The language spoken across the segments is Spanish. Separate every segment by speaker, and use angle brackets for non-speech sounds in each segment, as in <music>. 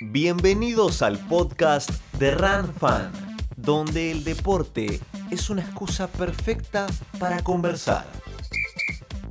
Speaker 1: Bienvenidos al podcast de Run Fan, donde el deporte es una excusa perfecta para conversar.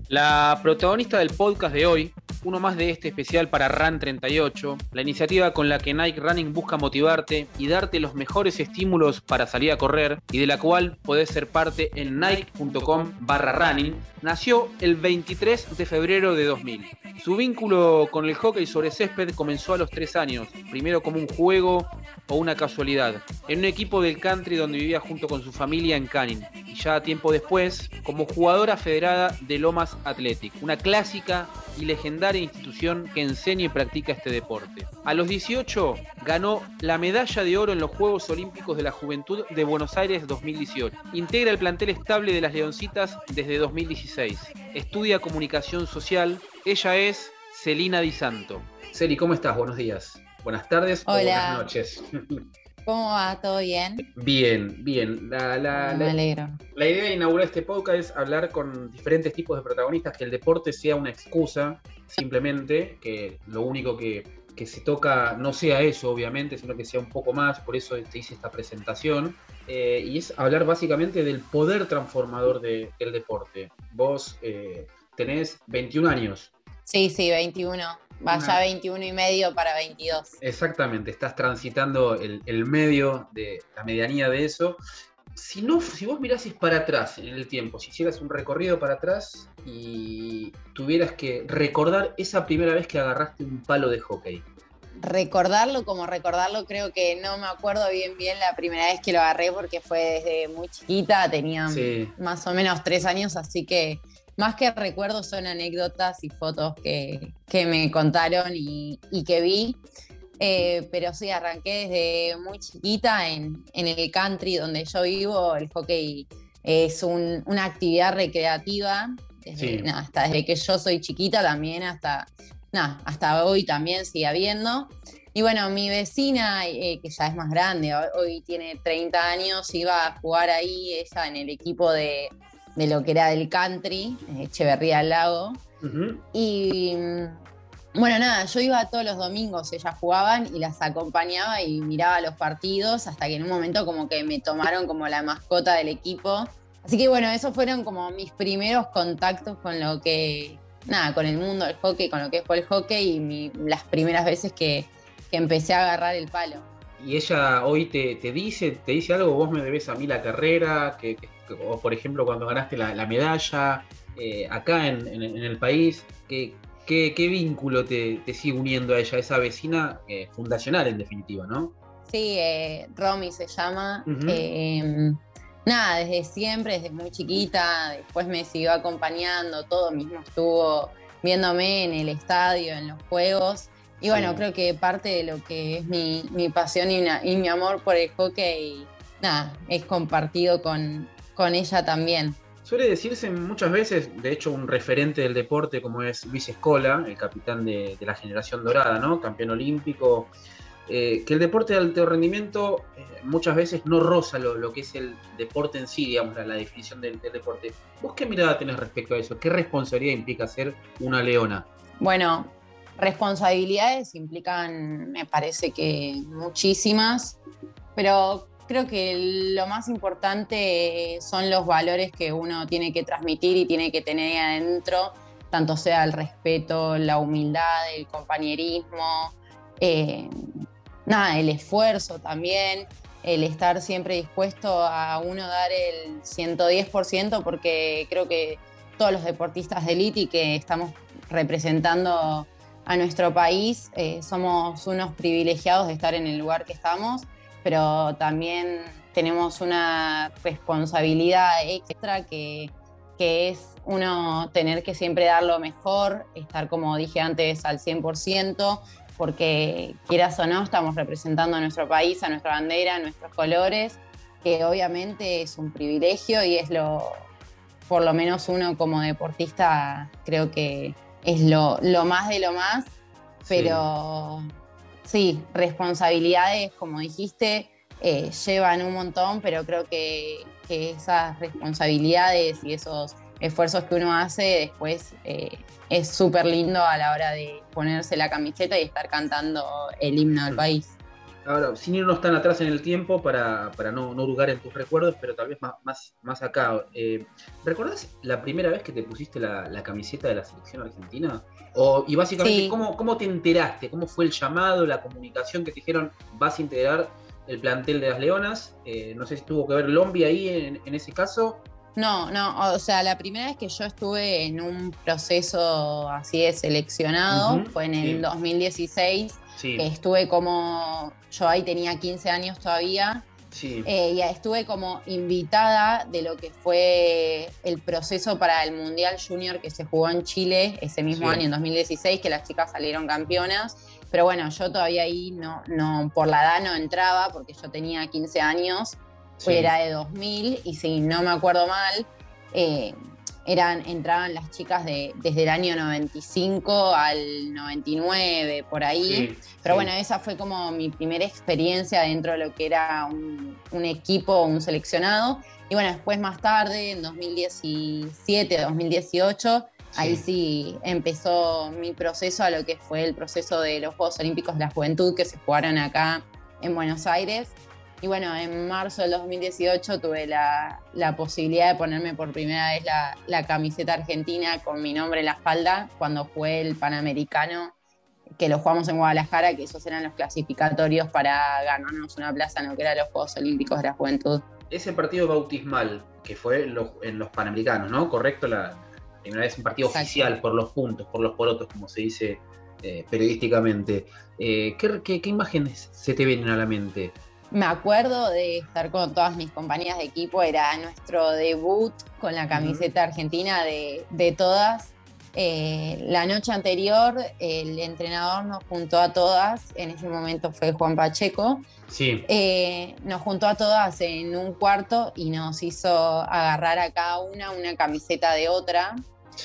Speaker 2: La protagonista del podcast de hoy uno más de este especial para Run 38, la iniciativa con la que Nike Running busca motivarte y darte los mejores estímulos para salir a correr y de la cual podés ser parte en nike.com barra running, nació el 23 de febrero de 2000. Su vínculo con el hockey sobre césped comenzó a los 3 años, primero como un juego o una casualidad, en un equipo del country donde vivía junto con su familia en Canning, y ya tiempo después como jugadora federada de Lomas Athletic, una clásica y legendaria institución que enseña y practica este deporte. A los 18 ganó la medalla de oro en los Juegos Olímpicos de la Juventud de Buenos Aires 2018. Integra el plantel estable de las Leoncitas desde 2016. Estudia comunicación social. Ella es Celina Di Santo. Celi, ¿cómo estás? Buenos días. Buenas tardes
Speaker 3: Hola.
Speaker 2: o buenas noches. <laughs>
Speaker 3: ¿Cómo va? ¿Todo bien?
Speaker 2: Bien, bien. La, la-
Speaker 3: Me
Speaker 2: la-
Speaker 3: alegro.
Speaker 2: La idea de inaugurar este podcast es hablar con diferentes tipos de protagonistas, que el deporte sea una excusa, simplemente, que lo único que, que se toca no sea eso, obviamente, sino que sea un poco más, por eso te hice esta presentación, eh, y es hablar básicamente del poder transformador de- del deporte. Vos eh, tenés 21 años,
Speaker 3: Sí, sí, 21. Va
Speaker 2: Una-
Speaker 3: ya 21 y medio para 22.
Speaker 2: Exactamente, estás transitando el, el medio de la medianía de eso. Si, no, si vos mirases para atrás en el tiempo, si hicieras un recorrido para atrás y tuvieras que recordar esa primera vez que agarraste un palo de hockey.
Speaker 3: Recordarlo como recordarlo, creo que no me acuerdo bien bien la primera vez que lo agarré porque fue desde muy chiquita, tenía
Speaker 2: Sí.
Speaker 3: más o menos tres años, así que más que recuerdos son anécdotas y fotos que, que me contaron y, y que vi. Eh, pero sí, arranqué desde muy chiquita en, en el country donde yo vivo. El hockey es un- una actividad recreativa, desde,
Speaker 2: Sí.
Speaker 3: nada, hasta desde que yo soy chiquita también, hasta, nada, hasta hoy también sigue habiendo. Y bueno, mi vecina, eh, que ya es más grande, hoy, hoy tiene 30 años, iba a jugar ahí, ella en el equipo de, de lo que era del country, eh, Echeverría al Lago.
Speaker 2: Ujú.
Speaker 3: Y bueno, nada, yo iba todos los domingos, ellas jugaban y las acompañaba y miraba los partidos hasta que en un momento como que me tomaron como la mascota del equipo. Así que bueno, esos fueron como mis primeros contactos con lo que, nada, con el mundo del hockey, con lo que fue el hockey y las primeras veces que, que empecé a agarrar el palo.
Speaker 2: Y ella hoy te, te dice, te dice algo, vos me debes a mí la carrera, que, que- o por ejemplo cuando ganaste la, la medalla eh, acá en, en- en el país, que, ¿qué, qué vínculo te, te sigue uniendo a ella, esa vecina eh, fundacional en definitiva, ¿no?
Speaker 3: Sí, eh, Romy se llama. Eh, nada, desde siempre, desde muy chiquita, después me siguió acompañando, todo mismo estuvo viéndome en el estadio, en los juegos. Y bueno,
Speaker 2: Sí.
Speaker 3: creo que parte de lo que es mi, mi pasión y, una- y mi amor por el hockey, nada, es compartido con, con ella también.
Speaker 2: Suele decirse muchas veces, de hecho, un referente del deporte como es Luis Escola, el capitán de, la generación dorada, ¿no? Campeón olímpico, eh, que el deporte de alto rendimiento eh, muchas veces no roza lo, lo que es el deporte en sí, digamos, la, la definición del, del deporte. ¿Vos qué mirada tenés respecto a eso? ¿Qué responsabilidad implica ser una leona?
Speaker 3: Bueno, responsabilidades implican, me parece que muchísimas, pero creo que lo más importante son los valores que uno tiene que transmitir y tiene que tener adentro, tanto sea el respeto, la humildad, el compañerismo, eh, nada, el esfuerzo también, el estar siempre dispuesto a uno dar el 110%, porque creo que todos los deportistas de élite que estamos representando a nuestro país, eh, somos unos privilegiados de estar en el lugar que estamos, pero también tenemos una responsabilidad extra que, que es uno tener que siempre dar lo mejor, estar como dije antes al 100%, porque quieras o no, estamos representando a nuestro país, a nuestra bandera, a nuestros colores, que obviamente es un privilegio y es lo, por lo menos uno como deportista, creo que es lo, lo más de lo más, pero sí, responsabilidades, como dijiste, eh, llevan un montón, pero creo que, que esas responsabilidades y esos esfuerzos que uno hace, después eh, es súper lindo a la hora de ponerse la camiseta y estar cantando el himno del país.
Speaker 2: Ahora, sin irnos tan atrás en el tiempo para, no, no hurgar en tus recuerdos, pero tal vez más, más, más acá. Eh, ¿Recordás la primera vez que te pusiste la, camiseta de la selección argentina? O, y básicamente, ¿cómo, te enteraste? ¿Cómo fue el llamado, la comunicación que te dijeron vas a integrar el plantel de las Leonas? Eh, no sé si tuvo que ver Lombi ahí en, ese caso.
Speaker 3: No, no, o sea, la primera vez que yo estuve en un proceso así de seleccionado fue en el 2016 estuve como, yo ahí tenía 15 años todavía. Eh, y estuve como invitada de lo que fue el proceso para el Mundial Junior que se jugó en Chile ese mismo año, en 2016, que las chicas salieron campeonas. Pero bueno, yo todavía ahí no, no, por la edad no entraba porque yo tenía 15 años, era de 2000 y si no me acuerdo mal, eh, eran, entraban las chicas de, desde el año 95 al 99, por ahí. Pero bueno, esa fue como mi primera experiencia dentro de lo que era un, equipo, un seleccionado. Y bueno, después más tarde, en 2017, 2018, ahí sí empezó mi proceso a lo que fue el proceso de los Juegos Olímpicos de la Juventud que se jugaron acá en Buenos Aires. Y bueno, en marzo del 2018 tuve la, posibilidad de ponerme por primera vez la, camiseta argentina con mi nombre en la espalda cuando fue el Panamericano, que lo jugamos en Guadalajara, que esos eran los clasificatorios para ganarnos una plaza en lo que eran los Juegos Olímpicos de la Juventud.
Speaker 2: Ese partido bautismal, que fue en los, Panamericanos, ¿no? Correcto, la primera vez un partido oficial por los puntos, por los porotos, como se dice eh, periodísticamente. Eh, ¿qué, qué imágenes se te vienen a la mente?
Speaker 3: Me acuerdo de estar con todas mis compañías de equipo, era nuestro debut con la camiseta argentina de, todas. Eh, la noche anterior el entrenador nos juntó a todas, en ese momento fue Juan Pacheco,
Speaker 2: sí.
Speaker 3: Eh, nos juntó a todas en un cuarto y nos hizo agarrar a cada una una camiseta de otra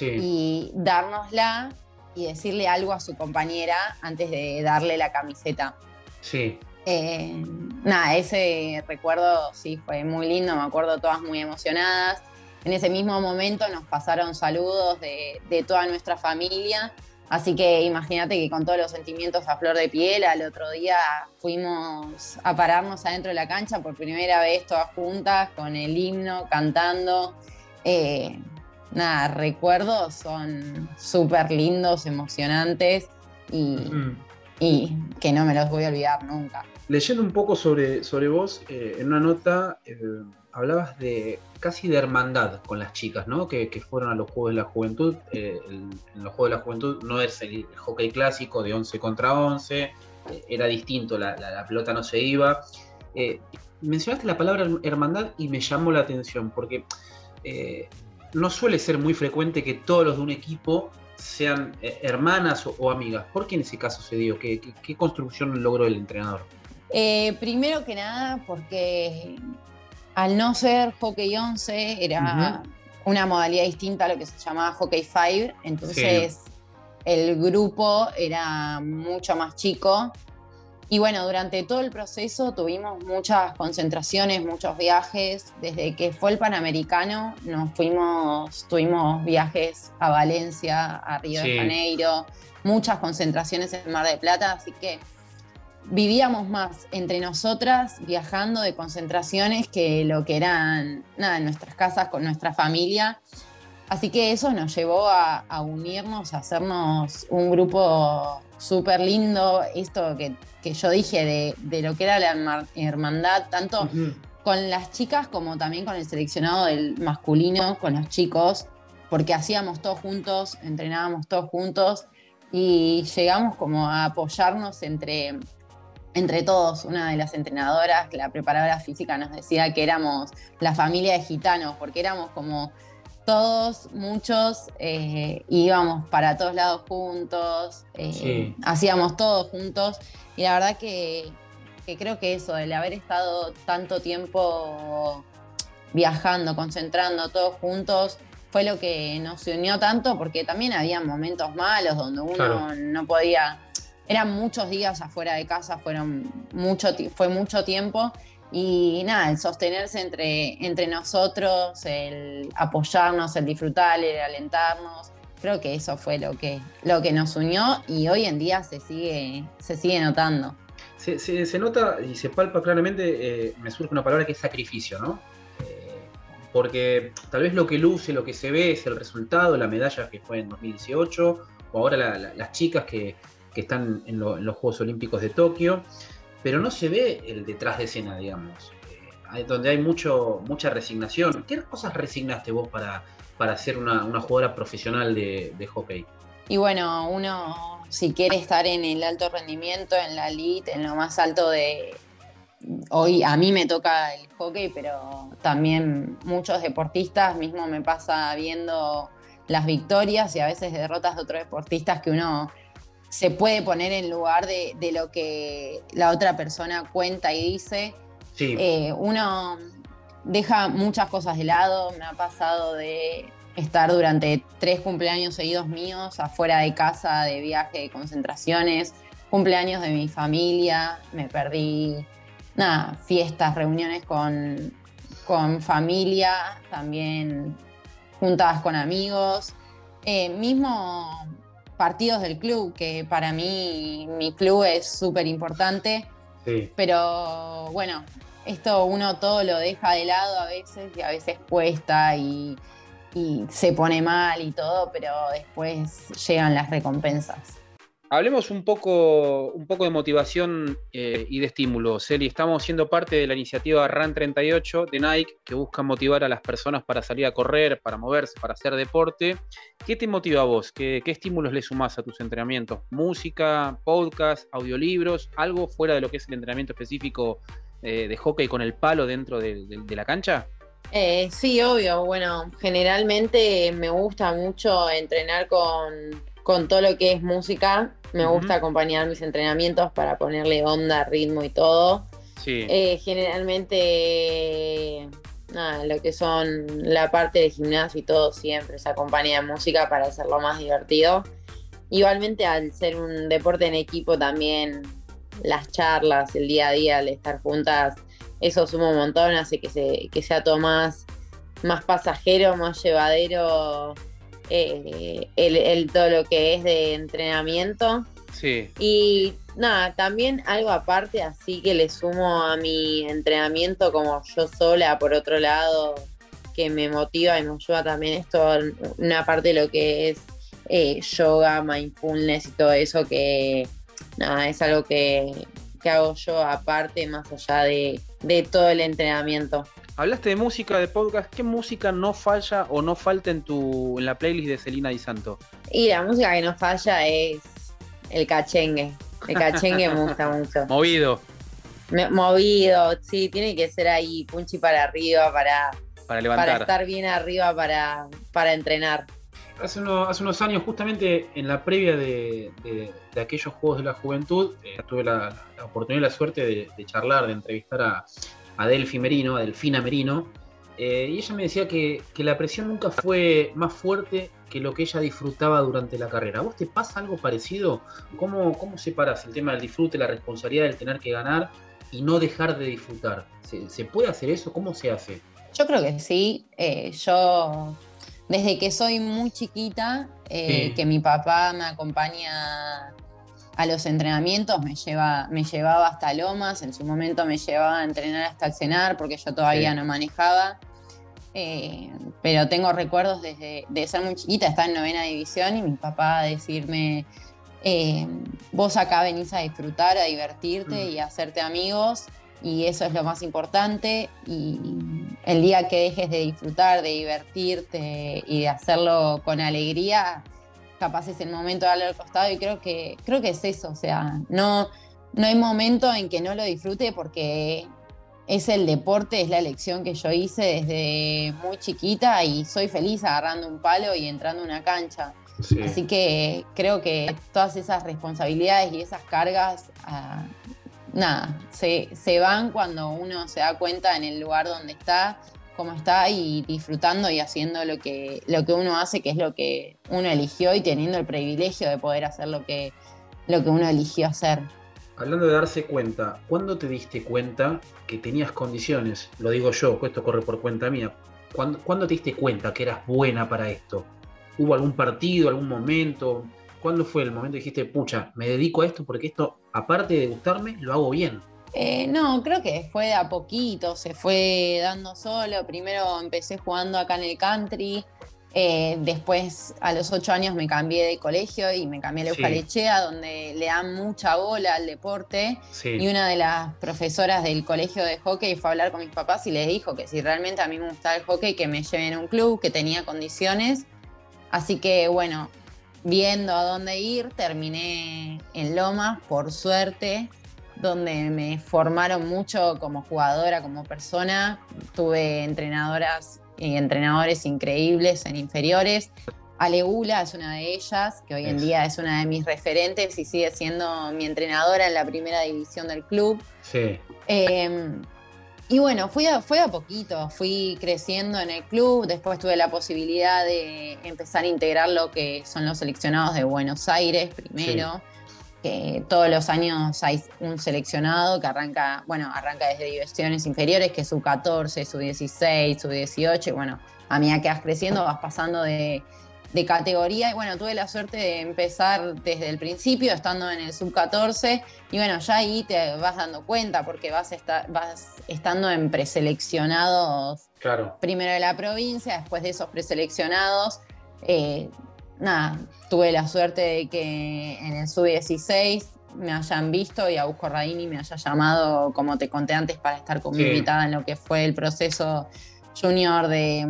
Speaker 3: y dárnosla y decirle algo a su compañera antes de darle la camiseta.
Speaker 2: Sí.
Speaker 3: Eh, nada, ese recuerdo sí fue muy lindo, me acuerdo todas muy emocionadas. En ese mismo momento nos pasaron saludos de, toda nuestra familia, así que imagínate que con todos los sentimientos a flor de piel, al otro día fuimos a pararnos adentro de la cancha por primera vez todas juntas, con el himno, cantando. Eh, nada, recuerdos son súper lindos, emocionantes y, y que no me los voy a olvidar nunca.
Speaker 2: Leyendo un poco sobre, sobre vos, eh, en una nota eh, hablabas de casi de hermandad con las chicas, ¿no? Que, fueron a los Juegos de la Juventud. Eh, en los Juegos de la Juventud no es el, hockey clásico de 11 contra 11, era distinto, la, pelota no se iba. mencionaste la palabra hermandad y me llamó la atención porque no suele ser muy frecuente que todos los de un equipo sean hermanas o, amigas. ¿Por qué en ese caso se dio? qué construcción logró el entrenador?
Speaker 3: Eh, primero que nada, porque al no ser hockey 11, era una modalidad distinta a lo que se llamaba hockey 5, entonces el grupo era mucho más chico. Y bueno, durante todo el proceso tuvimos muchas concentraciones, muchos viajes. Desde que fue el Panamericano, nos fuimos, tuvimos viajes a Valencia, a Río de Janeiro, muchas concentraciones en Mar de Plata, así que vivíamos más entre nosotras viajando de concentraciones que lo que eran nada en nuestras casas con nuestra familia. Así que eso nos llevó a, unirnos, a hacernos un grupo súper lindo. Esto que, yo dije de, lo que era la hermandad, tanto con las chicas como también con el seleccionado del masculino, con los chicos, porque hacíamos todos juntos, entrenábamos todos juntos y llegamos como a apoyarnos entre, entre todos, una de las entrenadoras, la preparadora física, nos decía que éramos la familia de gitanos, porque éramos como todos, muchos, eh, íbamos para todos lados juntos, eh, hacíamos todo juntos, y la verdad que, creo que eso, el haber estado tanto tiempo viajando, concentrando todos juntos, fue lo que nos unió tanto, porque también había momentos malos donde uno no podía eran muchos días afuera de casa, fueron mucho, fue mucho tiempo Y nada, el sostenerse entre, entre nosotros, el apoyarnos, el disfrutar, el alentarnos, creo que eso fue lo que, lo que nos unió y hoy en día se sigue, se sigue notando.
Speaker 2: Se, se, nota y se palpa claramente, eh, me surge una palabra que es sacrificio, ¿no? Eh, porque tal vez lo que luce, lo que se ve es el resultado, la medalla que fue en 2018, o ahora las chicas que, que están en, los Juegos Olímpicos de Tokio, pero no se ve el detrás de escena, digamos, eh, donde hay mucho, mucha resignación. ¿Qué cosas resignaste vos para, para ser una, jugadora profesional de, hockey?
Speaker 3: Y bueno, uno si quiere estar en el alto rendimiento, en la elite, en lo más alto de... Hoy a mí me toca el hockey, pero también muchos deportistas, mismo me pasa viendo las victorias y a veces derrotas de otros deportistas que uno se puede poner en lugar de, lo que la otra persona cuenta y dice. Sí. Eh, uno deja muchas cosas de lado. Me ha pasado de estar durante tres cumpleaños seguidos míos afuera de casa, de viaje, de concentraciones, cumpleaños de mi familia. Me perdí, nada, fiestas, reuniones con, con familia, también juntadas con amigos. Eh, mismo partidos del club, que para mí mi club es súper importante. Pero bueno, esto uno todo lo deja de lado a veces y a veces cuesta y, y se pone mal y todo, pero después llegan las recompensas.
Speaker 2: Hablemos un poco, un poco de motivación eh, y de estímulo, Celi. Estamos siendo parte de la iniciativa RAN 38 de Nike, que busca motivar a las personas para salir a correr, para moverse, para hacer deporte. ¿Qué te motiva a vos? ¿Qué, estímulos le sumás a tus entrenamientos? ¿Música, podcast, audiolibros? ¿Algo fuera de lo que es el entrenamiento específico eh, de hockey con el palo dentro de, la cancha?
Speaker 3: Eh, sí, obvio. Bueno, generalmente me gusta mucho entrenar con con todo lo que es música. Me gusta acompañar mis entrenamientos para ponerle onda, ritmo y todo. Sí. Eh, generalmente, nada, lo que son la parte de gimnasio y todo siempre se acompaña de música para hacerlo más divertido. Igualmente al ser un deporte en equipo también las charlas, el día a día, el estar juntas, eso suma un montón, hace que, se, que sea todo más, más pasajero, más llevadero eh, el, todo lo que es de entrenamiento. Sí. Y nada, también algo aparte, así que le sumo a mi entrenamiento como yo sola, por otro lado, que me motiva y me ayuda también esto, una parte de lo que es eh, yoga, mindfulness y todo eso, que nada, es algo que, hago yo aparte, más allá de, de todo el entrenamiento.
Speaker 2: Hablaste de música, de podcast. ¿Qué música no falla o no falta en tu en la playlist de Celina Di Santo?
Speaker 3: Y la música que no falla es el cachengue. El cachengue me gusta <laughs> mucho.
Speaker 2: Movido.
Speaker 3: movido, sí, tiene que ser ahí punchi para arriba para,
Speaker 2: para levantar.
Speaker 3: Para estar bien arriba para, para entrenar.
Speaker 2: Hace, hace unos años, justamente en la previa de, aquellos Juegos de la Juventud, eh, tuve la, oportunidad y la suerte de charlar, de entrevistar a, a Delphi Merino, a Delfina Merino, eh, y ella me decía que, la presión nunca fue más fuerte que lo que ella disfrutaba durante la carrera. ¿A vos te pasa algo parecido? ¿Cómo, cómo separas el tema del disfrute, la responsabilidad del tener que ganar y no dejar de disfrutar? ¿Se, puede hacer eso? ¿Cómo se hace?
Speaker 3: Yo creo que sí. Eh, yo, desde que soy muy chiquita, eh, que mi papá me acompaña a los entrenamientos, me, lleva, me llevaba hasta Lomas, en su momento me llevaba a entrenar hasta cenar porque yo todavía no manejaba. Eh, pero tengo recuerdos desde de ser muy chiquita, estar en novena división y mi papá decirme, eh, vos acá venís a disfrutar, a divertirte mm. y a hacerte amigos y eso es lo más importante y el día que dejes de disfrutar, de divertirte y de hacerlo con alegría, capaz es el momento de darle al costado y creo que, creo que es eso, o sea, no, no hay momento en que no lo disfrute porque es el deporte, es la elección que yo hice desde muy chiquita y soy feliz agarrando un palo y entrando a una cancha. Así que creo que todas esas responsabilidades y esas cargas, ah, nada, se, se van cuando uno se da cuenta en el lugar donde está cómo está y disfrutando y haciendo lo que, lo que uno hace, que es lo que uno eligió y teniendo el privilegio de poder hacer lo que, lo que uno eligió hacer.
Speaker 2: Hablando de darse cuenta, ¿cuándo te diste cuenta que tenías condiciones? Lo digo yo, esto corre por cuenta mía. ¿Cuándo, ¿Cuándo, te diste cuenta que eras buena para esto? ¿Hubo algún partido, algún momento? ¿Cuándo fue el momento que dijiste, pucha, me dedico a esto porque esto, aparte de gustarme, lo hago bien?
Speaker 3: Eh, no, creo que fue de a poquito, se fue dando solo. Primero empecé jugando acá en el country, eh, después a los ocho años me cambié de colegio y me cambié a la donde le dan mucha bola al deporte. Y una de las profesoras del colegio de hockey fue a hablar con mis papás y les dijo que si realmente a mí me gustaba el hockey, que me lleven a un club, que tenía condiciones. Así que bueno, viendo a dónde ir, terminé en Lomas, por suerte donde me formaron mucho como jugadora, como persona. Tuve entrenadoras y entrenadores increíbles en inferiores. Alegula es una de ellas, que hoy en día es una de mis referentes y sigue siendo mi entrenadora en la primera división del club.
Speaker 2: Sí.
Speaker 3: Em, y bueno, fui a, fue a poquito, fui creciendo en el club, después tuve la posibilidad de empezar a integrar lo que son los seleccionados de Buenos Aires primero que todos los años hay un seleccionado que arranca, bueno, arranca desde divisiones inferiores, que es sub 14, sub 16, sub 18, y bueno, a medida que vas creciendo vas pasando de, categoría y bueno, tuve la suerte de empezar desde el principio estando en el sub 14 y bueno, ya ahí te vas dando cuenta porque vas, vas estando en preseleccionados
Speaker 2: claro.
Speaker 3: primero de la provincia, después de esos preseleccionados eh, nada, tuve la suerte de que en el sub-16 me hayan visto y Augusto Raini me haya llamado, como te conté antes, para estar como invitada en lo que fue el proceso junior de,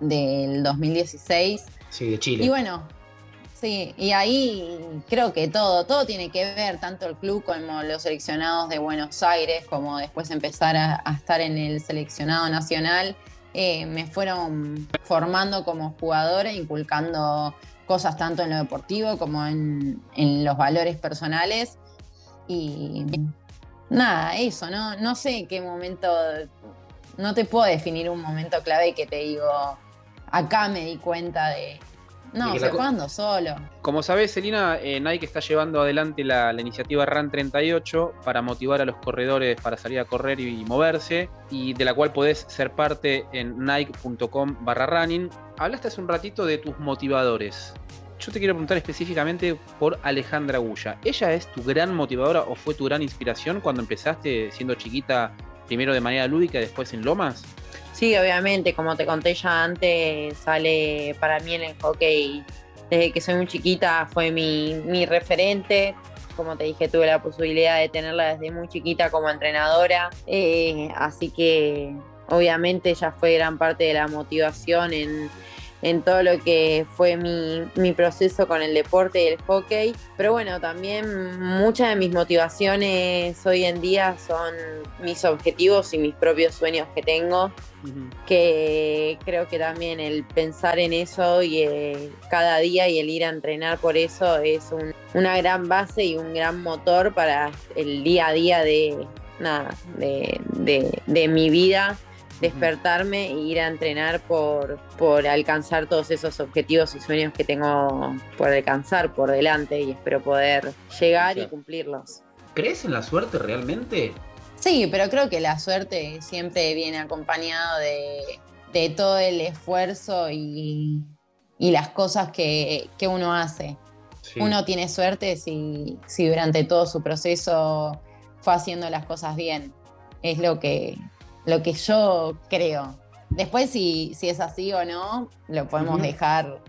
Speaker 3: del 2016.
Speaker 2: Sí, de Chile.
Speaker 3: Y bueno, sí, y ahí creo que todo, todo tiene que ver, tanto el club como los seleccionados de Buenos Aires, como después empezar a estar en el seleccionado nacional. Eh, me fueron formando como jugadora, inculcando cosas tanto en lo deportivo como en, los valores personales. Y nada, eso, ¿no? No sé en qué momento, no te puedo definir un momento clave que te digo, acá me di cuenta de, no, se jugando solo.
Speaker 2: Como sabes, Celina, eh, Nike está llevando adelante la, iniciativa RAN 38 para motivar a los corredores para salir a correr y, moverse, y de la cual podés ser parte en nike.com barra running. Hablaste hace un ratito de tus motivadores. Yo te quiero preguntar específicamente por Alejandra Gulla. ¿Ella es tu gran motivadora o fue tu gran inspiración cuando empezaste siendo chiquita, primero de manera lúdica y después en Lomas?
Speaker 3: Sí, obviamente, como te conté ya antes, sale para mí en el hockey desde que soy muy chiquita, fue mi, referente. Como te dije, tuve la posibilidad de tenerla desde muy chiquita como entrenadora. Eh, así que obviamente ya fue gran parte de la motivación en, en todo lo que fue mi, proceso con el deporte y el hockey. Pero bueno, también muchas de mis motivaciones hoy en día son mis objetivos y mis propios sueños que tengo, que creo que también el pensar en eso y eh, cada día y el ir a entrenar por eso es una gran base y un gran motor para el día a día de, nada, de mi vida despertarme e ir a entrenar por, por alcanzar todos esos objetivos y sueños que tengo por alcanzar por delante y espero poder llegar y cumplirlos.
Speaker 2: ¿Crees en la suerte realmente?
Speaker 3: Sí, pero creo que la suerte siempre viene acompañado de, todo el esfuerzo y, las cosas que, uno hace. Uno tiene suerte si, si durante todo su proceso fue haciendo las cosas bien. Es lo que, lo que yo creo. Después, si, si es así o no, lo podemos dejar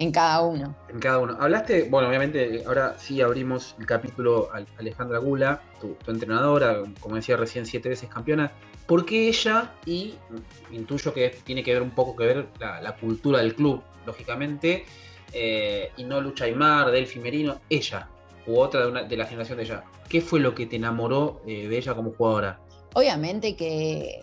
Speaker 3: en cada uno.
Speaker 2: En cada uno. Hablaste, bueno, obviamente, ahora sí abrimos el capítulo a Alejandra Gula, tu, entrenadora, como decía recién, siete veces campeona. ¿Por qué ella? Y intuyo que tiene que ver un poco que ver la, cultura del club, lógicamente, eh, y no Lucha Aymar, Delphi Merino, ella, u otra de, de, la generación de ella. ¿Qué fue lo que te enamoró eh, de ella como jugadora?
Speaker 3: Obviamente que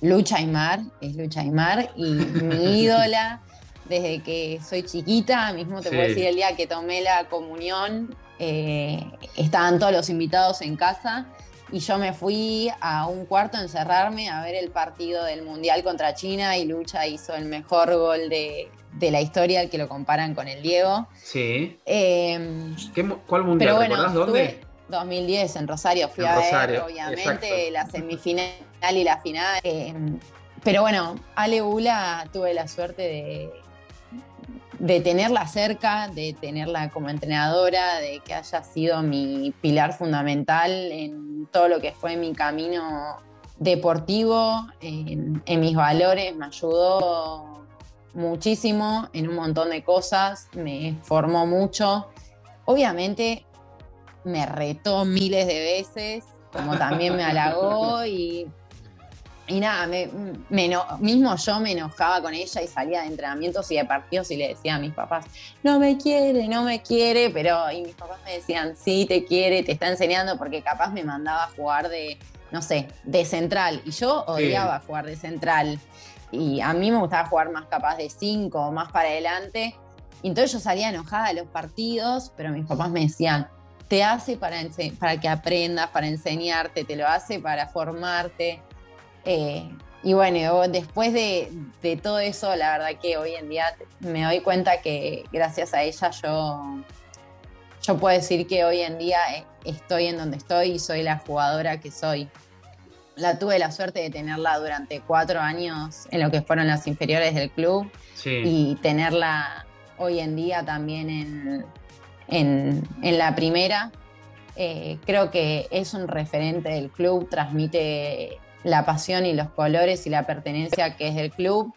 Speaker 3: Lucha Aymar es Lucha Aymar y mi <laughs> ídola desde que soy chiquita, mismo te puedo decir el día que tomé la comunión, eh, estaban todos los invitados en casa y yo me fui a un cuarto a encerrarme a ver el partido del Mundial contra China y Lucha hizo el mejor gol de, la historia, el que lo comparan con el Diego.
Speaker 2: Sí. Eh, ¿Cuál Mundial? ¿Dónde?
Speaker 3: 2010 en Rosario fui a ver, obviamente, la semifinal y la final. Eh, pero bueno, Ale Ula tuve la suerte de, de tenerla cerca, de tenerla como entrenadora, de que haya sido mi pilar fundamental en todo lo que fue mi camino deportivo, en, en mis valores, me ayudó muchísimo en un montón de cosas, me formó mucho. Obviamente me retó miles de veces, como también me halagó y, y nada, me, mismo yo me enojaba con ella y salía de entrenamientos y de partidos y le decía a mis papás, no me quiere, no me quiere, pero y mis papás me decían, sí, te quiere, te está enseñando porque capaz me mandaba a jugar de, no sé, de central y yo odiaba jugar de central y a mí me gustaba jugar más capaz de cinco, más para adelante. Y entonces yo salía enojada de los partidos, pero mis papás me decían, te hace para, para que aprendas, para enseñarte, te lo hace para formarte. Eh, y bueno, después de, todo eso, la verdad que hoy en día me doy cuenta que gracias a ella yo, yo puedo decir que hoy en día eh, estoy en donde estoy y soy la jugadora que soy. La tuve la suerte de tenerla durante cuatro años en lo que fueron las inferiores del club y tenerla hoy en día también en, en, la primera. Eh, creo que es un referente del club, transmite la pasión y los colores y la pertenencia que es del club.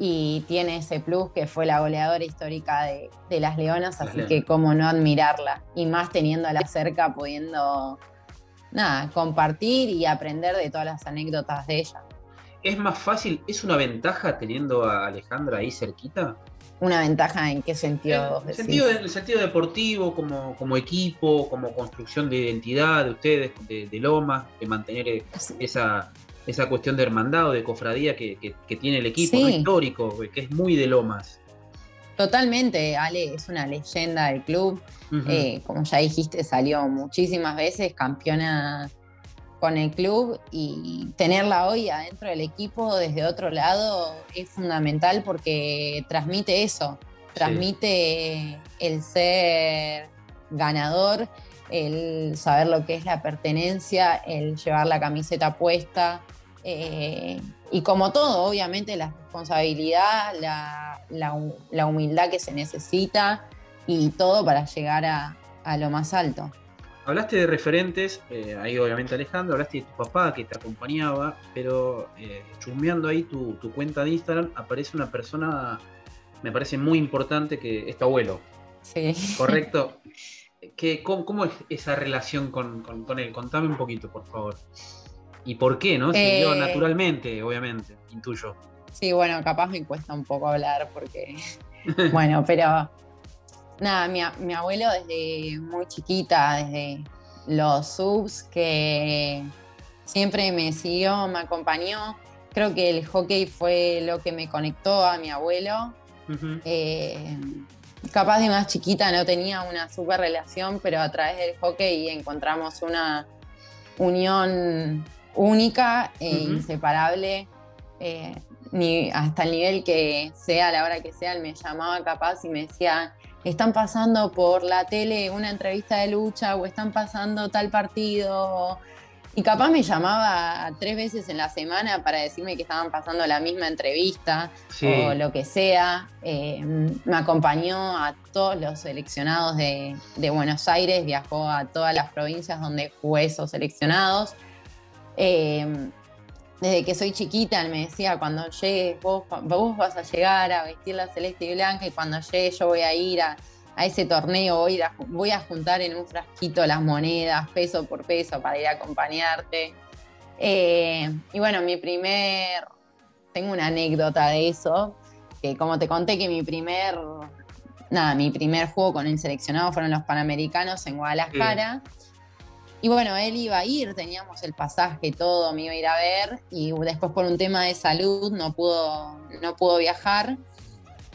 Speaker 3: Y tiene ese plus que fue la goleadora histórica de, las Leonas, así que cómo no admirarla. Y más teniéndola cerca, pudiendo nada, compartir y aprender de todas las anécdotas de ella.
Speaker 2: ¿Es más fácil, es una ventaja teniendo a Alejandra ahí cerquita?
Speaker 3: ¿Una ventaja en qué sentido?
Speaker 2: En el sentido, el sentido deportivo, como, como equipo, como construcción de identidad de ustedes, de, de Loma, de mantener esa, esa cuestión de hermandad o de cofradía que, tiene el equipo, histórico, que es muy de Lomas.
Speaker 3: Totalmente, Ale es una leyenda del club. Eh, como ya dijiste, salió muchísimas veces campeona con el club y tenerla hoy adentro del equipo desde otro lado es fundamental porque transmite eso, transmite el ser ganador, el saber lo que es la pertenencia, el llevar la camiseta puesta. Eh, y como todo, obviamente la responsabilidad, la, humildad que se necesita y todo para llegar a lo más alto.
Speaker 2: Hablaste de referentes, eh, ahí obviamente Alejandro, hablaste de tu papá que te acompañaba, pero eh, chumbeando ahí tu, cuenta de Instagram aparece una persona, me parece muy importante, que es tu abuelo.
Speaker 3: Sí.
Speaker 2: ¿Correcto? <laughs> cómo, es esa relación con, él? Contame un poquito, por favor. ¿Y por qué, no? Se dio eh, naturalmente, obviamente, intuyo.
Speaker 3: Sí, bueno, capaz me cuesta un poco hablar porque... <laughs> bueno, pero nada, mi, abuelo desde muy chiquita, desde los subs, que siempre me siguió, me acompañó. Creo que el hockey fue lo que me conectó a mi abuelo. Eh, capaz de más chiquita no tenía una super relación, pero a través del hockey encontramos una unión única e inseparable. Eh, ni, hasta el nivel que sea, a la hora que sea, él me llamaba capaz y me decía, están pasando por la tele una entrevista de lucha o están pasando tal partido. Y capaz me llamaba tres veces en la semana para decirme que estaban pasando la misma entrevista o lo que sea. Eh, me acompañó a todos los seleccionados de, Buenos Aires, viajó a todas las provincias donde jugué esos seleccionados. Eh, desde que soy chiquita, él me decía, cuando llegues, vos, vas a llegar a vestir la celeste y blanca y cuando llegue yo voy a ir a, ese torneo, voy a, voy a juntar en un frasquito las monedas, peso por peso, para ir a acompañarte. Eh, y bueno, mi primer, tengo una anécdota de eso, que como te conté que mi primer, nada, mi primer juego con el seleccionado fueron los Panamericanos en Guadalajara. Y bueno, él iba a ir, teníamos el pasaje, todo, me iba a ir a ver y después por un tema de salud no pudo, no pudo viajar.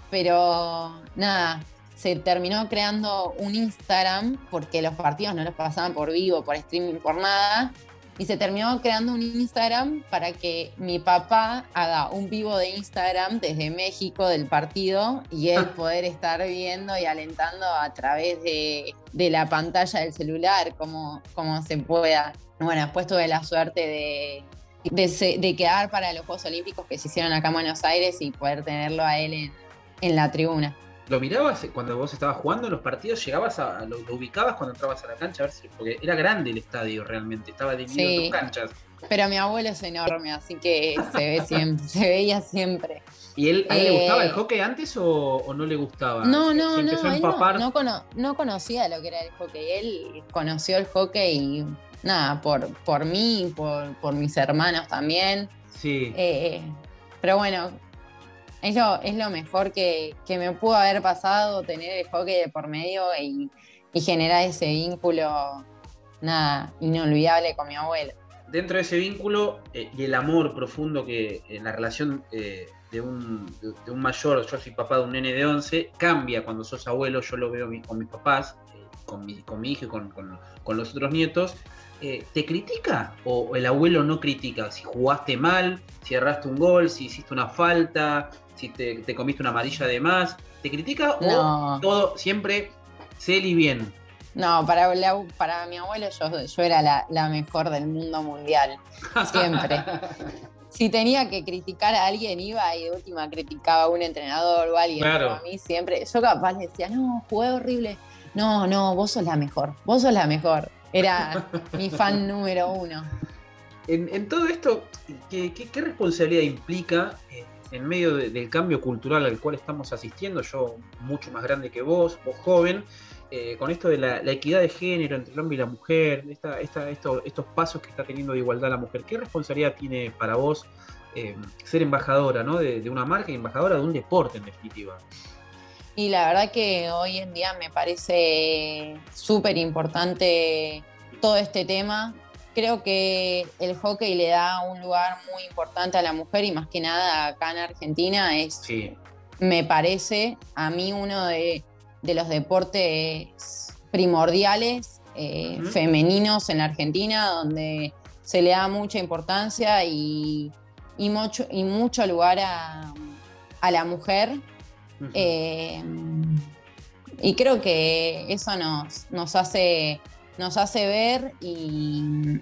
Speaker 3: Pero nada, se terminó creando un Instagram porque los partidos no los pasaban por vivo, por streaming, por nada. Y se terminó creando un Instagram para que mi papá haga un vivo de Instagram desde México del partido y él <laughs> poder estar viendo y alentando a través de, la pantalla del celular como, como se pueda. Bueno, después tuve la suerte de, de, quedar para los Juegos Olímpicos que se hicieron acá en Buenos Aires y poder tenerlo a él en, en la tribuna.
Speaker 2: ¿Lo mirabas cuando vos estabas jugando en los partidos? ¿Llegabas a, lo, ubicabas cuando entrabas a la cancha? A ver si, porque era grande el estadio realmente, estaba dividido en dos canchas.
Speaker 3: Pero mi abuelo es enorme, así que se ve siempre, <laughs> se veía siempre.
Speaker 2: ¿Y él, a él le gustaba el eh, hockey antes o, no le gustaba?
Speaker 3: No, no, no, él no, no, conocía lo que era el hockey. Él conoció el hockey, nada, por, por mí, por, por mis hermanos también.
Speaker 2: Sí.
Speaker 3: Eh, pero bueno, es lo, mejor que, me pudo haber pasado, tener el hockey de por medio y, generar ese vínculo, inolvidable con mi abuelo.
Speaker 2: Dentro de ese vínculo eh, y el amor profundo que en la relación eh, de, un, mayor, yo soy papá de un nene de 11, cambia cuando sos abuelo, yo lo veo con mis papás, eh, con, mi, con mi hijo y con, con los otros nietos, ¿te critica o el abuelo no critica? Si jugaste mal, si erraste un gol, si hiciste una falta, si te, comiste una amarilla de más. ¿Te critica o todo siempre cel y bien?
Speaker 3: No, para, para mi abuelo yo, yo era la, mejor del mundo mundial. Siempre. <laughs> si tenía que criticar a alguien, iba y de última criticaba a un entrenador o a alguien. Pero a mí siempre, yo capaz le decía, no, jugué horrible. No, no, vos sos la mejor, vos sos la mejor. Era <laughs> mi fan número uno.
Speaker 2: En, todo esto, ¿qué, responsabilidad implica eh, en medio del cambio cultural al cual estamos asistiendo, yo mucho más grande que vos, vos joven, eh, con esto de la, equidad de género entre el hombre y la mujer, esta, estos pasos que está teniendo de igualdad la mujer, ¿qué responsabilidad tiene para vos eh, ser embajadora ¿no? de, una marca y embajadora de un deporte en definitiva?
Speaker 3: Y la verdad que hoy en día me parece súper importante todo este tema. Creo que el hockey le da un lugar muy importante a la mujer y más que nada acá en Argentina es, me parece, a mí uno de, los deportes primordiales eh, femeninos en Argentina, donde se le da mucha importancia y, mucho, y mucho lugar a, la mujer. Eh, y creo que eso nos, nos hace nos hace ver y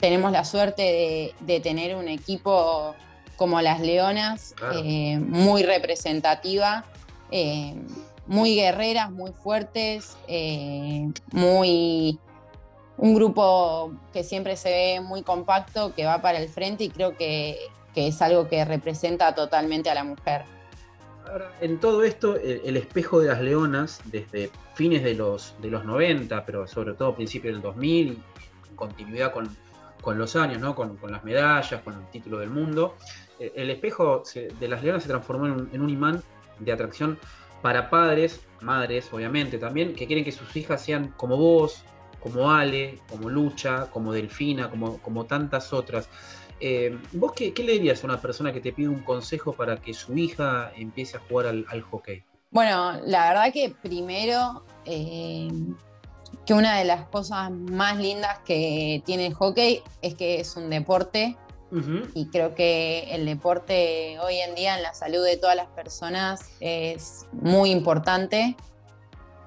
Speaker 3: tenemos la suerte de, tener un equipo como las Leonas, eh, muy representativa, eh, muy guerreras, muy fuertes, eh, muy un grupo que siempre se ve muy compacto, que va para el frente y creo que es algo que representa totalmente a la mujer
Speaker 2: en todo esto, el, espejo de las leonas, desde fines de los, de los 90, pero sobre todo principios del 2000, en continuidad con, los años, ¿no? con, las medallas, con el título del mundo, eh, el espejo de las leonas se transformó en un, imán de atracción para padres, madres, obviamente también, que quieren que sus hijas sean como vos, como Ale, como Lucha, como Delfina, como, como tantas otras. Eh, ¿Vos qué, le dirías a una persona que te pide un consejo para que su hija empiece a jugar al, hockey?
Speaker 3: Bueno, la verdad que primero eh, que una de las cosas más lindas que tiene el hockey es que es un deporte y creo que el deporte hoy en día en la salud de todas las personas es muy importante.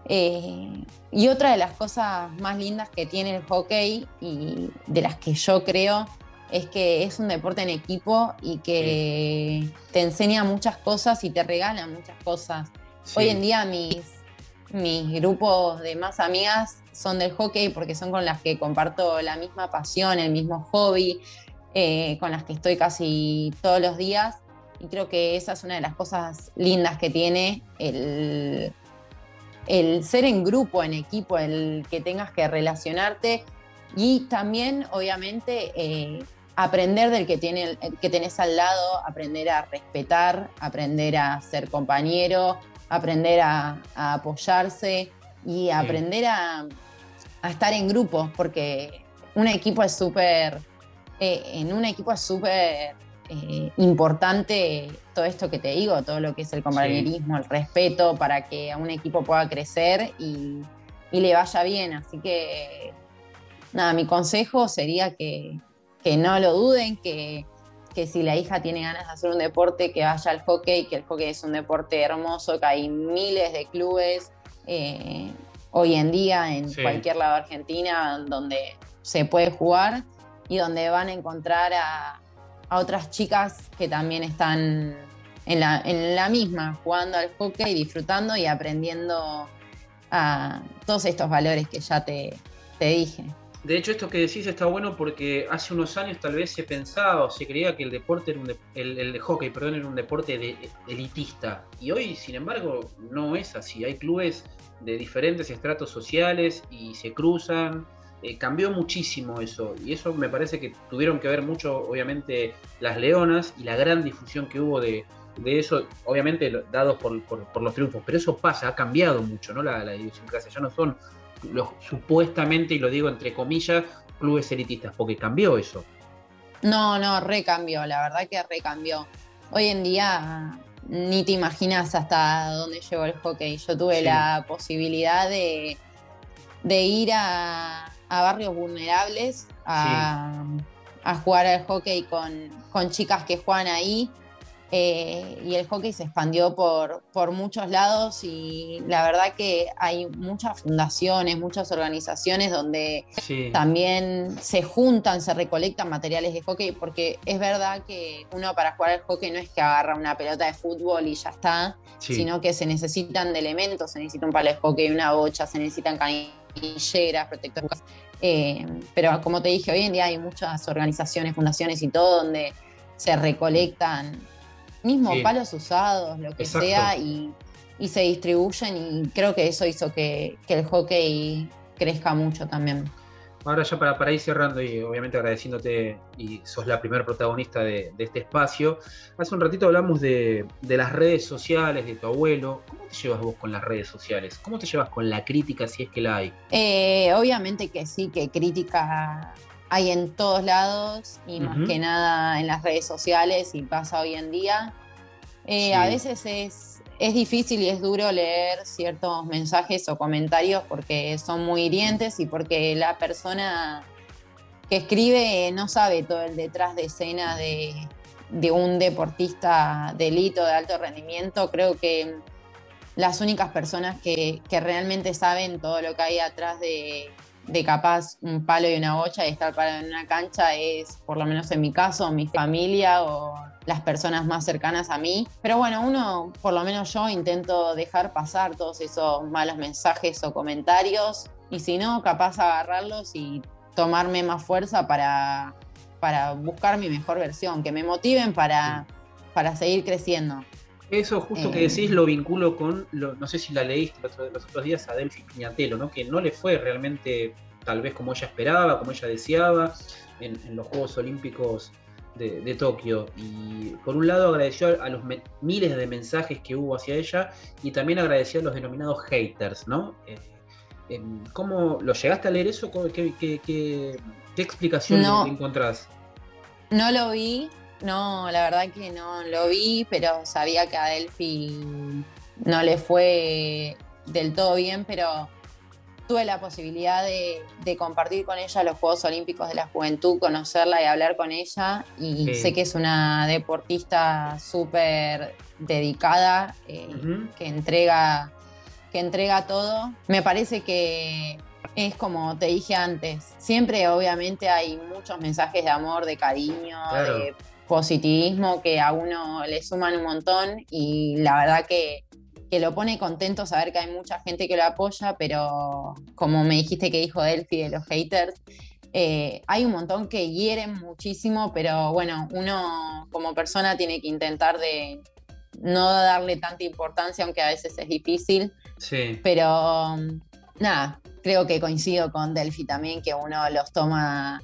Speaker 3: Eh, y otra de las cosas más lindas que tiene el hockey y de las que yo creo es que es un deporte en equipo y que te enseña muchas cosas y te regala muchas cosas. Hoy en día mis, mis grupos de más amigas son del hockey porque son con las que comparto la misma pasión, el mismo hobby, eh, con las que estoy casi todos los días. Y creo que esa es una de las cosas lindas que tiene el, el ser en grupo, en equipo, el que tengas que relacionarte y también, obviamente, eh, aprender del que, tiene, que tenés al lado, aprender a respetar, aprender a ser compañero, aprender a, apoyarse y aprender a, estar en grupo, porque un equipo es súper, eh, en un equipo es súper eh, importante todo esto que te digo, todo lo que es el compañerismo, el respeto, para que un equipo pueda crecer y, y le vaya bien. Así que nada, mi consejo sería que, no lo duden, que, si la hija tiene ganas de hacer un deporte, que vaya al hockey, que el hockey es un deporte hermoso, que hay miles de clubes eh, hoy en día en cualquier lado de Argentina donde se puede jugar y donde van a encontrar a, otras chicas que también están en la, en la misma, jugando al hockey, disfrutando y aprendiendo a todos estos valores que ya te, te dije.
Speaker 2: De hecho, esto que decís está bueno porque hace unos años tal vez se pensaba o se creía que el deporte era un el, hockey, perdón, era un deporte de, elitista. Y hoy, sin embargo, no es así. Hay clubes de diferentes estratos sociales y se cruzan. Eh, cambió muchísimo eso. Y eso me parece que tuvieron que ver mucho, obviamente, las leonas y la gran difusión que hubo de, eso, obviamente dados por, los triunfos. Pero eso pasa, ha cambiado mucho, ¿no? La, la idiosincrasia. Ya no son los supuestamente, y lo digo entre comillas, clubes elitistas, porque cambió eso.
Speaker 3: No, no, recambió, la verdad que recambió. Hoy en día ni te imaginas hasta dónde llegó el hockey. Yo tuve la posibilidad de, de ir a, barrios vulnerables a, a, jugar al hockey con, con chicas que juegan ahí eh, y el hockey se expandió por, por muchos lados y la verdad que hay muchas fundaciones, muchas organizaciones donde también se juntan, se recolectan materiales de hockey, porque es verdad que uno para jugar al hockey no es que agarra una pelota de fútbol y ya está, sino que se necesitan de elementos, se necesita un palo de hockey, una bocha, se necesitan canilleras, protectores. Eh, pero como te dije, hoy en día hay muchas organizaciones, fundaciones y todo donde se recolectan mismo palos usados, lo que sea, y, se distribuyen y creo que eso hizo que, el hockey crezca mucho también.
Speaker 2: Ahora ya para, para ir cerrando y obviamente agradeciéndote y sos la primera protagonista de, este espacio, hace un ratito hablamos de, las redes sociales, de tu abuelo. ¿Cómo te llevas vos con las redes sociales? ¿Cómo te llevas con la crítica si es que la hay?
Speaker 3: Eh, obviamente que sí, que crítica hay en todos lados y más que nada en las redes sociales y pasa hoy en día. Eh, a veces es, es difícil y es duro leer ciertos mensajes o comentarios porque son muy hirientes y porque la persona que escribe no sabe todo el detrás de escena de, un deportista de élite de alto rendimiento. Creo que las únicas personas que, que realmente saben todo lo que hay atrás de, de capaz un palo y una bocha y estar parado en una cancha es, por lo menos en mi caso, mi familia o las personas más cercanas a mí. Pero bueno, uno, por lo menos yo, intento dejar pasar todos esos malos mensajes o comentarios y si no, capaz agarrarlos y tomarme más fuerza para, para buscar mi mejor versión, que me motiven para, para seguir creciendo.
Speaker 2: Eso justo que eh. decís lo vinculo con, no sé si la leíste los, otros días a Delphi Piñatelo, ¿no? que no le fue realmente tal vez como ella esperaba, como ella deseaba en, los Juegos Olímpicos de, Tokio. Y por un lado agradeció a, los miles de mensajes que hubo hacia ella y también agradeció a los denominados haters, ¿no? Eh, ¿Cómo lo llegaste a leer eso? ¿Qué, qué, explicación encontrás?
Speaker 3: No lo vi, no, la verdad que no lo vi, pero sabía que a Delphi no le fue del todo bien, pero tuve la posibilidad de, compartir con ella los Juegos Olímpicos de la Juventud, conocerla y hablar con ella. Y sé que es una deportista súper dedicada, eh, que, entrega, que entrega todo. Me parece que es como te dije antes, siempre obviamente hay muchos mensajes de amor, de cariño, de positivismo que a uno le suman un montón y la verdad que, lo pone contento saber que hay mucha gente que lo apoya, pero como me dijiste que dijo Delphi de los haters, eh, hay un montón que hieren muchísimo, pero bueno, uno como persona tiene que intentar de no darle tanta importancia, aunque a veces es difícil. Sí. Pero nada, creo que coincido con Delphi también, que uno los toma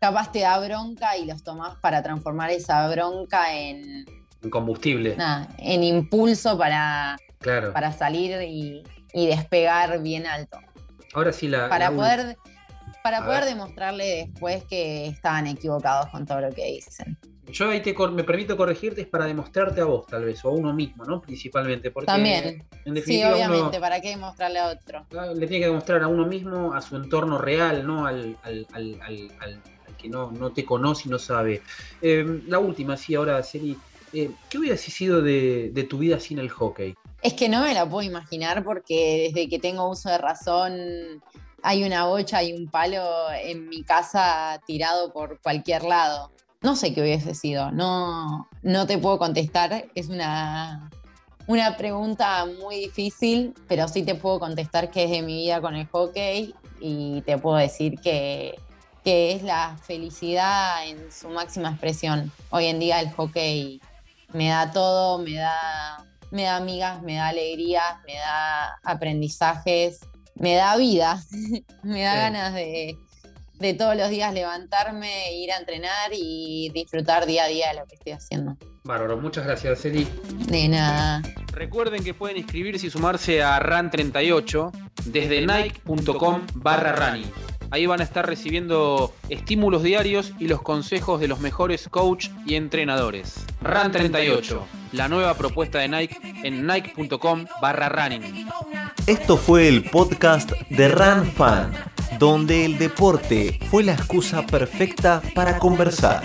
Speaker 3: capaz te da bronca y los tomás para transformar esa bronca en,
Speaker 2: en combustible.
Speaker 3: en impulso para, para salir y, despegar bien alto.
Speaker 2: Ahora sí, la.
Speaker 3: Para poder para poder
Speaker 2: ver.
Speaker 3: demostrarle después que estaban equivocados con todo lo que dicen.
Speaker 2: Yo ahí te me permito corregirte, es para demostrarte a vos, tal vez, o a uno mismo, ¿no? Principalmente. Porque
Speaker 3: También.
Speaker 2: En
Speaker 3: Sí,
Speaker 2: uno-
Speaker 3: obviamente, ¿para qué demostrarle a otro?
Speaker 2: le tiene que demostrar a uno mismo, a su entorno real, ¿no? Al- al- al- al que no, no te conoce y no sabe. Eh, la última, sí, ahora, Celi, eh, ¿qué hubiese sido de, de tu vida sin el hockey?
Speaker 3: Es que no me la puedo imaginar porque desde que tengo uso de razón hay una bocha y un palo en mi casa tirado por cualquier lado. No sé qué hubiese sido, no, no te puedo contestar, es una, una pregunta muy difícil, pero sí te puedo contestar que es de mi vida con el hockey y te puedo decir que, que es la felicidad en su máxima expresión. Hoy en día el hockey me da todo, me da, me da amigas, me da alegrías, me da aprendizajes, me da vida, <laughs> me da
Speaker 2: Sí.
Speaker 3: ganas de, de todos los días levantarme, ir a entrenar y disfrutar día a día de lo que estoy haciendo.
Speaker 2: Bárbaro, muchas gracias, Celi.
Speaker 3: De nada.
Speaker 2: Recuerden que pueden inscribirse y sumarse a RAN38 desde nike.com barra running. Ahí van a estar recibiendo estímulos diarios y los consejos de los mejores coach y entrenadores. RAN38, la nueva propuesta de Nike en nike.com barra running.
Speaker 1: Esto fue el podcast de Run Fan, donde el deporte fue la excusa perfecta para conversar.